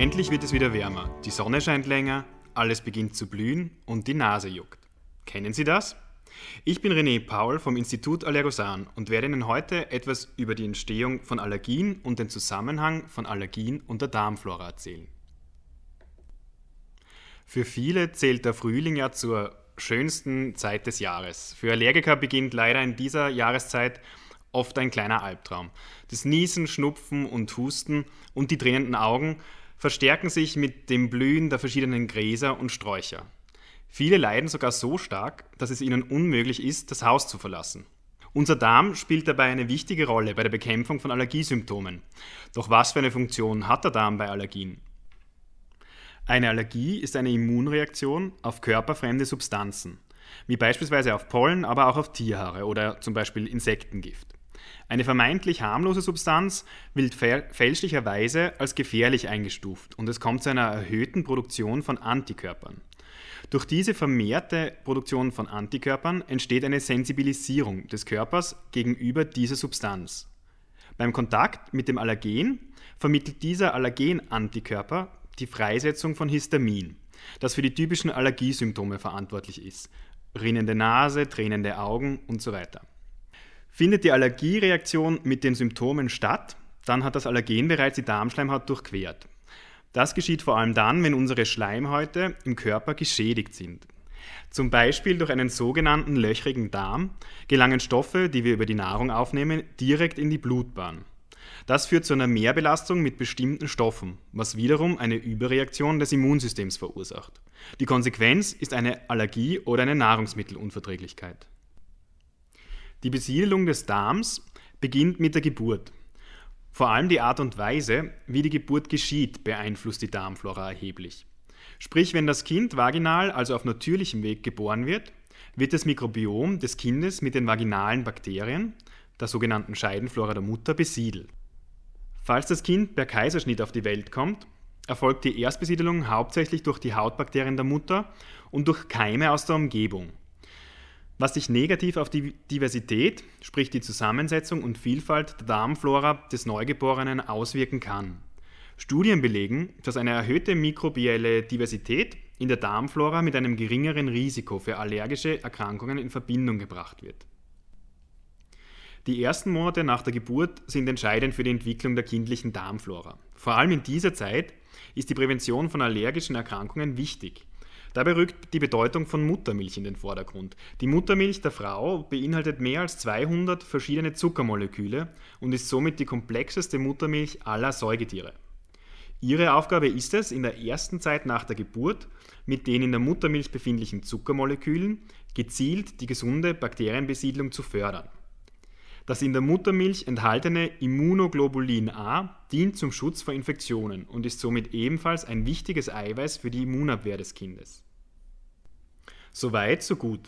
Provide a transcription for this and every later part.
Endlich wird es wieder wärmer, die Sonne scheint länger, alles beginnt zu blühen und die Nase juckt. Kennen Sie das? Ich bin René Paul vom Institut Allergosan und werde Ihnen heute etwas über die Entstehung von Allergien und den Zusammenhang von Allergien und der Darmflora erzählen. Für viele zählt der Frühling ja zur schönsten Zeit des Jahres. Für Allergiker beginnt leider in dieser Jahreszeit oft ein kleiner Albtraum. Das Niesen, Schnupfen und Husten und die tränenden Augen verstärken sich mit dem Blühen der verschiedenen Gräser und Sträucher. Viele leiden sogar so stark, dass es ihnen unmöglich ist, das Haus zu verlassen. Unser Darm spielt dabei eine wichtige Rolle bei der Bekämpfung von Allergiesymptomen. Doch was für eine Funktion hat der Darm bei Allergien? Eine Allergie ist eine Immunreaktion auf körperfremde Substanzen, wie beispielsweise auf Pollen, aber auch auf Tierhaare oder zum Beispiel Insektengift. Eine vermeintlich harmlose Substanz wird fälschlicherweise als gefährlich eingestuft und es kommt zu einer erhöhten Produktion von Antikörpern. Durch diese vermehrte Produktion von Antikörpern entsteht eine Sensibilisierung des Körpers gegenüber dieser Substanz. Beim Kontakt mit dem Allergen vermittelt dieser Allergen-Antikörper die Freisetzung von Histamin, das für die typischen Allergiesymptome verantwortlich ist. Rinnende Nase, tränende Augen und so weiter. Findet die Allergiereaktion mit den Symptomen statt, dann hat das Allergen bereits die Darmschleimhaut durchquert. Das geschieht vor allem dann, wenn unsere Schleimhäute im Körper geschädigt sind. Zum Beispiel durch einen sogenannten löchrigen Darm gelangen Stoffe, die wir über die Nahrung aufnehmen, direkt in die Blutbahn. Das führt zu einer Mehrbelastung mit bestimmten Stoffen, was wiederum eine Überreaktion des Immunsystems verursacht. Die Konsequenz ist eine Allergie oder eine Nahrungsmittelunverträglichkeit. Die Besiedelung des Darms beginnt mit der Geburt. Vor allem die Art und Weise, wie die Geburt geschieht, beeinflusst die Darmflora erheblich. Sprich, wenn das Kind vaginal, also auf natürlichem Weg geboren wird, wird das Mikrobiom des Kindes mit den vaginalen Bakterien, der sogenannten Scheidenflora der Mutter, besiedelt. Falls das Kind per Kaiserschnitt auf die Welt kommt, erfolgt die Erstbesiedelung hauptsächlich durch die Hautbakterien der Mutter und durch Keime aus der Umgebung was sich negativ auf die Diversität, sprich die Zusammensetzung und Vielfalt der Darmflora des Neugeborenen auswirken kann. Studien belegen, dass eine erhöhte mikrobielle Diversität in der Darmflora mit einem geringeren Risiko für allergische Erkrankungen in Verbindung gebracht wird. Die ersten Monate nach der Geburt sind entscheidend für die Entwicklung der kindlichen Darmflora. Vor allem in dieser Zeit ist die Prävention von allergischen Erkrankungen wichtig. Dabei rückt die Bedeutung von Muttermilch in den Vordergrund. Die Muttermilch der Frau beinhaltet mehr als 200 verschiedene Zuckermoleküle und ist somit die komplexeste Muttermilch aller Säugetiere. Ihre Aufgabe ist es, in der ersten Zeit nach der Geburt mit den in der Muttermilch befindlichen Zuckermolekülen gezielt die gesunde Bakterienbesiedlung zu fördern. Das in der Muttermilch enthaltene Immunoglobulin A dient zum Schutz vor Infektionen und ist somit ebenfalls ein wichtiges Eiweiß für die Immunabwehr des Kindes. Soweit, so gut.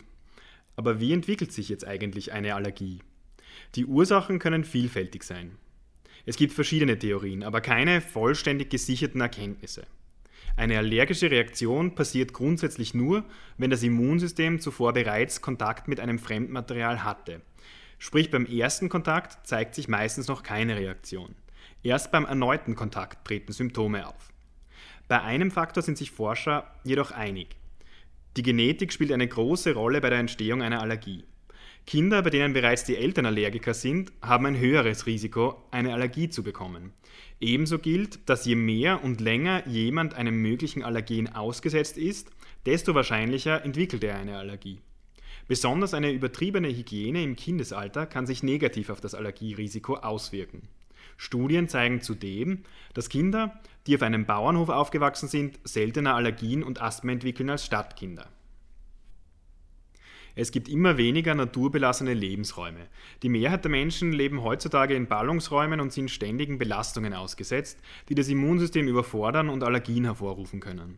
Aber wie entwickelt sich jetzt eigentlich eine Allergie? Die Ursachen können vielfältig sein. Es gibt verschiedene Theorien, aber keine vollständig gesicherten Erkenntnisse. Eine allergische Reaktion passiert grundsätzlich nur, wenn das Immunsystem zuvor bereits Kontakt mit einem Fremdmaterial hatte Sprich, beim ersten Kontakt zeigt sich meistens noch keine Reaktion. Erst beim erneuten Kontakt treten Symptome auf. Bei einem Faktor sind sich Forscher jedoch einig. Die Genetik spielt eine große Rolle bei der Entstehung einer Allergie. Kinder, bei denen bereits die Eltern Allergiker sind, haben ein höheres Risiko, eine Allergie zu bekommen. Ebenso gilt, dass je mehr und länger jemand einem möglichen Allergen ausgesetzt ist, desto wahrscheinlicher entwickelt er eine Allergie. Besonders eine übertriebene Hygiene im Kindesalter kann sich negativ auf das Allergierisiko auswirken. Studien zeigen zudem, dass Kinder, die auf einem Bauernhof aufgewachsen sind, seltener Allergien und Asthma entwickeln als Stadtkinder. Es gibt immer weniger naturbelassene Lebensräume. Die Mehrheit der Menschen leben heutzutage in Ballungsräumen und sind ständigen Belastungen ausgesetzt, die das Immunsystem überfordern und Allergien hervorrufen können.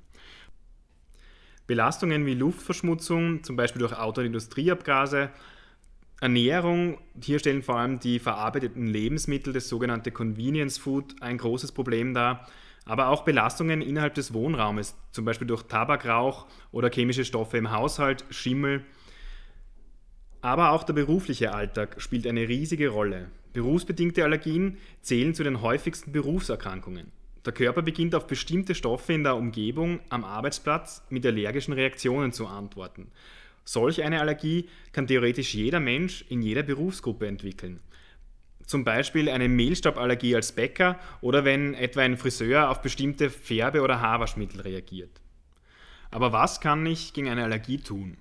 Belastungen wie Luftverschmutzung, zum Beispiel durch Auto- und Industrieabgase, Ernährung, hier stellen vor allem die verarbeiteten Lebensmittel, das sogenannte Convenience Food, ein großes Problem dar, aber auch Belastungen innerhalb des Wohnraumes, zum Beispiel durch Tabakrauch oder chemische Stoffe im Haushalt, Schimmel. Aber auch der berufliche Alltag spielt eine riesige Rolle. Berufsbedingte Allergien zählen zu den häufigsten Berufserkrankungen. Der Körper beginnt auf bestimmte Stoffe in der Umgebung am Arbeitsplatz mit allergischen Reaktionen zu antworten. Solch eine Allergie kann theoretisch jeder Mensch in jeder Berufsgruppe entwickeln. Zum Beispiel eine Mehlstauballergie als Bäcker oder wenn etwa ein Friseur auf bestimmte Färbe- oder Haarwaschmittel reagiert. Aber was kann ich gegen eine Allergie tun?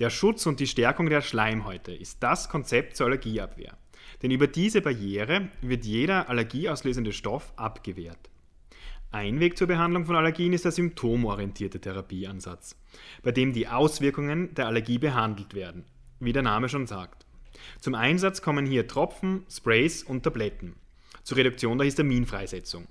Der Schutz und die Stärkung der Schleimhäute ist das Konzept zur Allergieabwehr. Denn über diese Barriere wird jeder allergieauslösende Stoff abgewehrt. Ein Weg zur Behandlung von Allergien ist der symptomorientierte Therapieansatz, bei dem die Auswirkungen der Allergie behandelt werden, wie der Name schon sagt. Zum Einsatz kommen hier Tropfen, Sprays und Tabletten zur Reduktion der Histaminfreisetzung.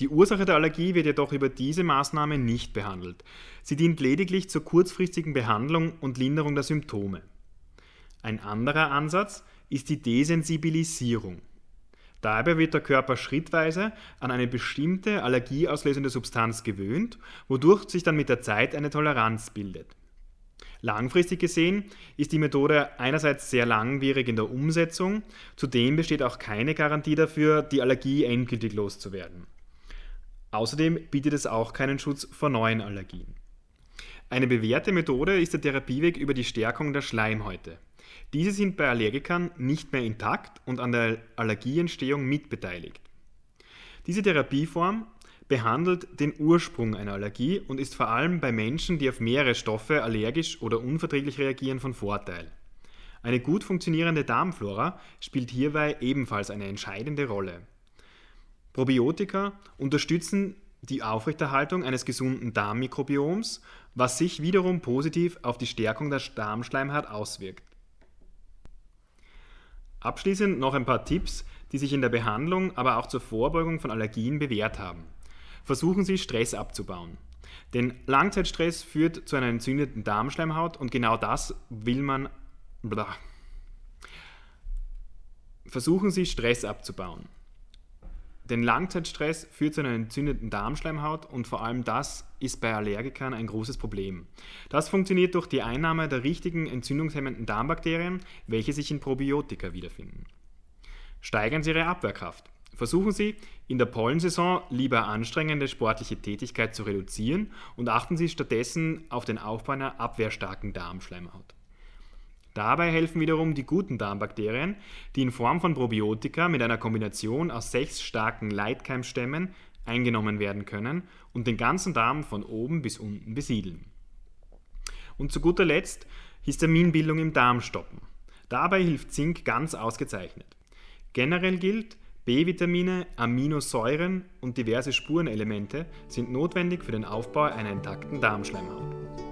Die Ursache der Allergie wird jedoch über diese Maßnahme nicht behandelt. Sie dient lediglich zur kurzfristigen Behandlung und Linderung der Symptome. Ein anderer Ansatz ist die Desensibilisierung. Dabei wird der Körper schrittweise an eine bestimmte allergieauslösende Substanz gewöhnt, wodurch sich dann mit der Zeit eine Toleranz bildet. Langfristig gesehen ist die Methode einerseits sehr langwierig in der Umsetzung, zudem besteht auch keine Garantie dafür, die Allergie endgültig loszuwerden. Außerdem bietet es auch keinen Schutz vor neuen Allergien. Eine bewährte Methode ist der Therapieweg über die Stärkung der Schleimhäute. Diese sind bei Allergikern nicht mehr intakt und an der Allergieentstehung mitbeteiligt. Diese Therapieform behandelt den Ursprung einer Allergie und ist vor allem bei Menschen, die auf mehrere Stoffe allergisch oder unverträglich reagieren, von Vorteil. Eine gut funktionierende Darmflora spielt hierbei ebenfalls eine entscheidende Rolle. Probiotika unterstützen die Aufrechterhaltung eines gesunden Darmmikrobioms, was sich wiederum positiv auf die Stärkung der Darmschleimhaut auswirkt. Abschließend noch ein paar Tipps, die sich in der Behandlung, aber auch zur Vorbeugung von Allergien bewährt haben. Versuchen Sie Stress abzubauen. Denn Langzeitstress führt zu einer entzündeten Darmschleimhaut und genau das will man. Blah. Versuchen Sie Stress abzubauen. Denn Langzeitstress führt zu einer entzündeten Darmschleimhaut und vor allem das ist bei Allergikern ein großes Problem. Das funktioniert durch die Einnahme der richtigen entzündungshemmenden Darmbakterien, welche sich in Probiotika wiederfinden. Steigern Sie Ihre Abwehrkraft. Versuchen Sie, in der Pollensaison lieber anstrengende sportliche Tätigkeit zu reduzieren und achten Sie stattdessen auf den Aufbau einer abwehrstarken Darmschleimhaut. Dabei helfen wiederum die guten Darmbakterien, die in Form von Probiotika mit einer Kombination aus sechs starken Leitkeimstämmen eingenommen werden können und den ganzen Darm von oben bis unten besiedeln. Und zu guter Letzt Histaminbildung im Darm stoppen. Dabei hilft Zink ganz ausgezeichnet. Generell gilt, B-Vitamine, Aminosäuren und diverse Spurenelemente sind notwendig für den Aufbau einer intakten Darmschleimhaut.